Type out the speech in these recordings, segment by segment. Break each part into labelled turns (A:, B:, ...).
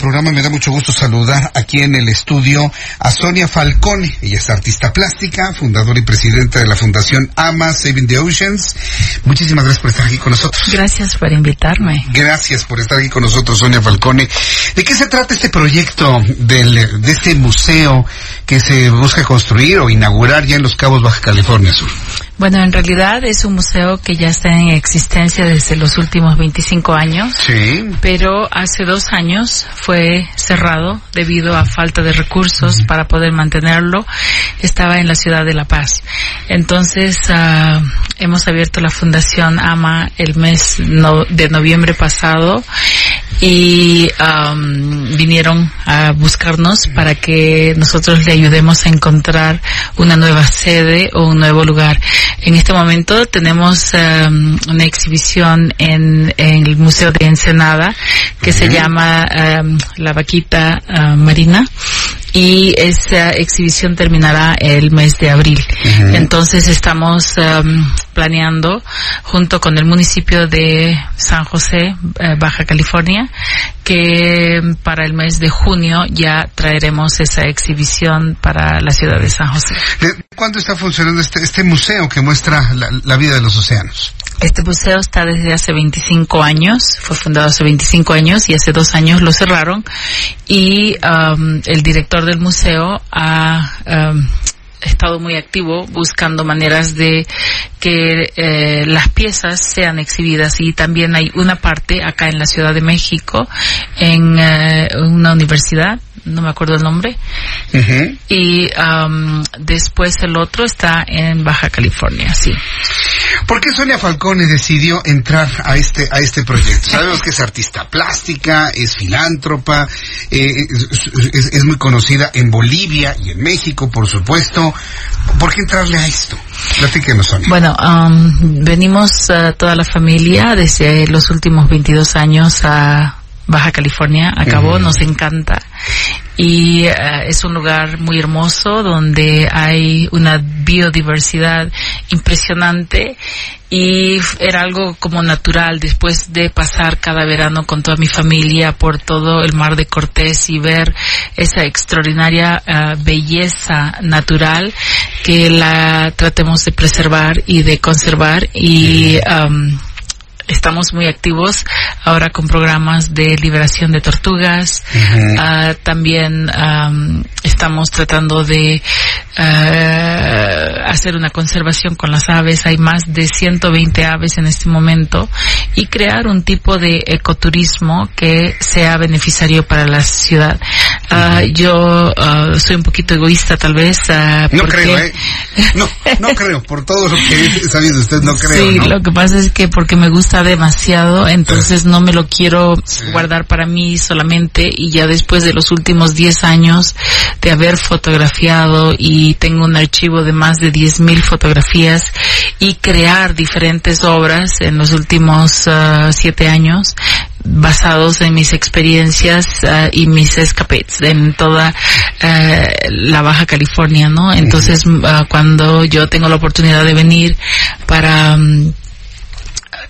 A: programa me da mucho gusto saludar aquí en el estudio a Sonia Falcone. Ella es artista plástica, fundadora y presidenta de la Fundación AMA Saving the Oceans. Muchísimas gracias por estar aquí con nosotros.
B: Gracias por invitarme.
A: Gracias por estar aquí con nosotros, Sonia Falcone. ¿De qué se trata este proyecto del, de este museo que se busca construir o inaugurar ya en Los Cabos, Baja California Sur?
B: Bueno, en realidad es un museo que ya está en existencia desde los últimos 25 años.
A: Sí.
B: Pero hace dos años fue cerrado debido a falta de recursos para poder mantenerlo. Estaba en la ciudad de La Paz. Entonces, uh, hemos abierto la Fundación AMA el mes no, de noviembre pasado y um, vinieron a buscarnos para que nosotros le ayudemos a encontrar una nueva sede o un nuevo lugar. En este momento tenemos um, una exhibición en, en, el Museo de Ensenada que se llama um, La Vaquita uh, Marina y esa exhibición terminará el mes de abril. Uh -huh. Entonces estamos um, planeando junto con el municipio de San José, eh, Baja California, que para el mes de junio ya traeremos esa exhibición para la ciudad de San José.
A: ¿Cuándo está funcionando este, este museo que muestra la, la vida de los océanos?
B: Este museo está desde hace 25 años, fue fundado hace 25 años y hace dos años lo cerraron. Y um, el director del museo ha um, estado muy activo buscando maneras de que eh, las piezas sean exhibidas. Y también hay una parte acá en la Ciudad de México en eh, una universidad no me acuerdo el nombre uh -huh. y um, después el otro está en Baja California sí
A: ¿Por qué Sonia Falcone decidió entrar a este a este proyecto? Sabemos que es artista plástica, es filántropa, eh, es, es, es, muy conocida en Bolivia y en México, por supuesto. ¿Por qué entrarle a esto? Platíquenos, Sonia.
B: Bueno, um, venimos uh, toda la familia desde los últimos 22 años a Baja California, acabó, uh -huh. nos encanta y uh, es un lugar muy hermoso donde hay una biodiversidad impresionante y era algo como natural después de pasar cada verano con toda mi familia por todo el mar de Cortés y ver esa extraordinaria uh, belleza natural que la tratemos de preservar y de conservar y um, estamos muy activos ahora con programas de liberación de tortugas. Uh -huh. uh, también um, estamos tratando de uh, hacer una conservación con las aves. Hay más de 120 aves en este momento y crear un tipo de ecoturismo que sea beneficiario para la ciudad. Uh. Yo soy un poquito egoísta tal vez.
A: no creo, ¿eh? No, no creo. Por todo lo que he sabido usted, no creo.
B: Sí,
A: ¿no?
B: lo que pasa es que porque me gusta demasiado, entonces no me lo quiero sí. guardar para mí solamente y ya después de los últimos 10 años de haber fotografiado y tengo un archivo de más de 10.000 fotografías y crear diferentes obras en los últimos 7 uh, años basados en mis experiencias uh, y mis escapades en toda uh, la Baja California, ¿no? Entonces, uh, cuando yo tengo la oportunidad de venir para um,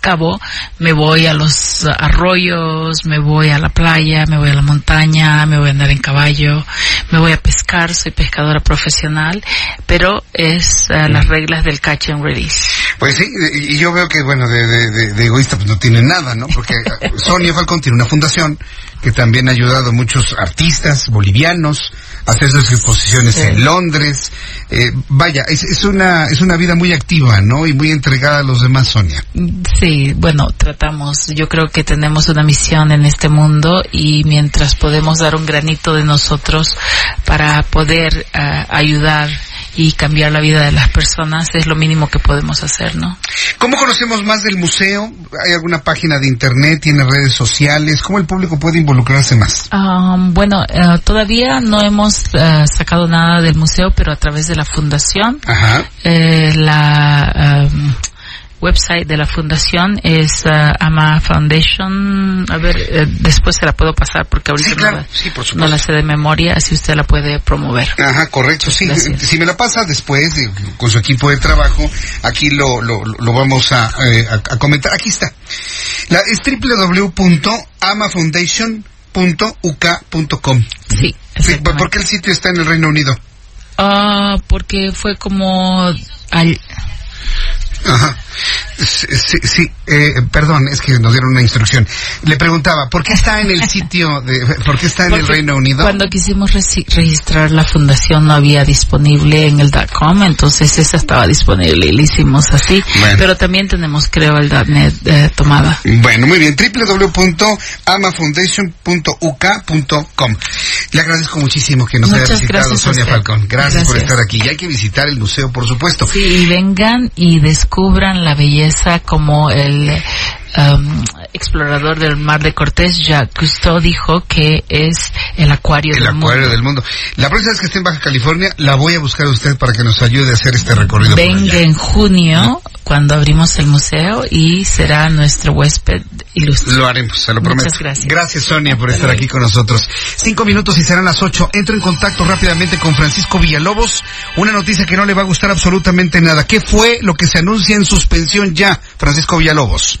B: cabo, me voy a los arroyos, me voy a la playa, me voy a la montaña, me voy a andar en caballo, me voy a pescar, soy pescadora profesional, pero es uh, las reglas del catch and release.
A: Pues sí, y yo veo que, bueno, de, de, de egoísta pues no tiene nada, ¿no? Porque Sonia Falcón tiene una fundación que también ha ayudado a muchos artistas bolivianos a hacer sus exposiciones sí. en Londres. Eh, vaya, es, es, una es una vida muy activa, ¿no? Y muy entregada a los demás, Sonia.
B: Sí, bueno, tratamos. Yo creo que tenemos una misión en este mundo y mientras podemos dar un granito de nosotros para poder uh, ayudar y cambiar la vida de las personas es lo mínimo que podemos hacer, ¿no?
A: ¿Cómo conocemos más del museo? ¿Hay alguna página de internet? ¿Tiene redes sociales? ¿Cómo el público puede involucrarse más?
B: Um, bueno, uh, todavía no hemos uh, sacado nada del museo, pero a través de la fundación,
A: Ajá.
B: eh, la um, website de la fundación es uh, Ama Foundation. A ver, eh, después se la puedo pasar porque ahorita
A: Sí, claro.
B: no, la,
A: Sí, por
B: no
A: supuesto.
B: la sé de memoria, así usted la puede promover.
A: Ajá, correcto, sí.
B: Gracias.
A: Si me la pasa después, eh, con su equipo de trabajo, aquí lo, lo, lo vamos a, eh, a, a comentar. Aquí está. La, es www.amafoundation.uk.com.
B: Sí.
A: ¿Por qué el sitio está en el Reino Unido?
B: Ah, porque fue como al,
A: Ajá. Sí, sí, eh, perdón, es que nos dieron una instrucción. Le preguntaba, ¿por qué está en el sitio de, por qué está en el
B: Porque
A: Reino Unido?
B: Cuando quisimos registrar la fundación no había disponible en el .com, entonces esa estaba disponible y lo hicimos así.
A: Bueno.
B: Pero también tenemos, creo, el .net eh, tomada.
A: Bueno, muy bien, www.amafoundation.uk.com. Le agradezco muchísimo que nos
B: Muchas
A: haya visitado Sonia. Falcón. Gracias, por
B: Gracias.
A: estar aquí. Y hay que visitar el museo, por supuesto.
B: Sí, y vengan y descubran la belleza como el um, explorador del mar de Cortés, Jacques Cousteau, dijo que es el acuario
A: El
B: del
A: acuario
B: mundo.
A: del mundo. La próxima vez que esté en Baja California, la voy a buscar a usted para que nos ayude a hacer este recorrido.
B: Venga en junio cuando abrimos el museo y será nuestro huésped ilustre.
A: Lo haremos, se lo prometo.
B: Muchas gracias.
A: Sonia, por estar aquí con nosotros. Cinco minutos y serán las ocho. Entro en contacto rápidamente con Francisco Villalobos. Una noticia que no le va a gustar absolutamente nada. ¿Qué fue lo que se anuncia en suspensión ya, Francisco Villalobos?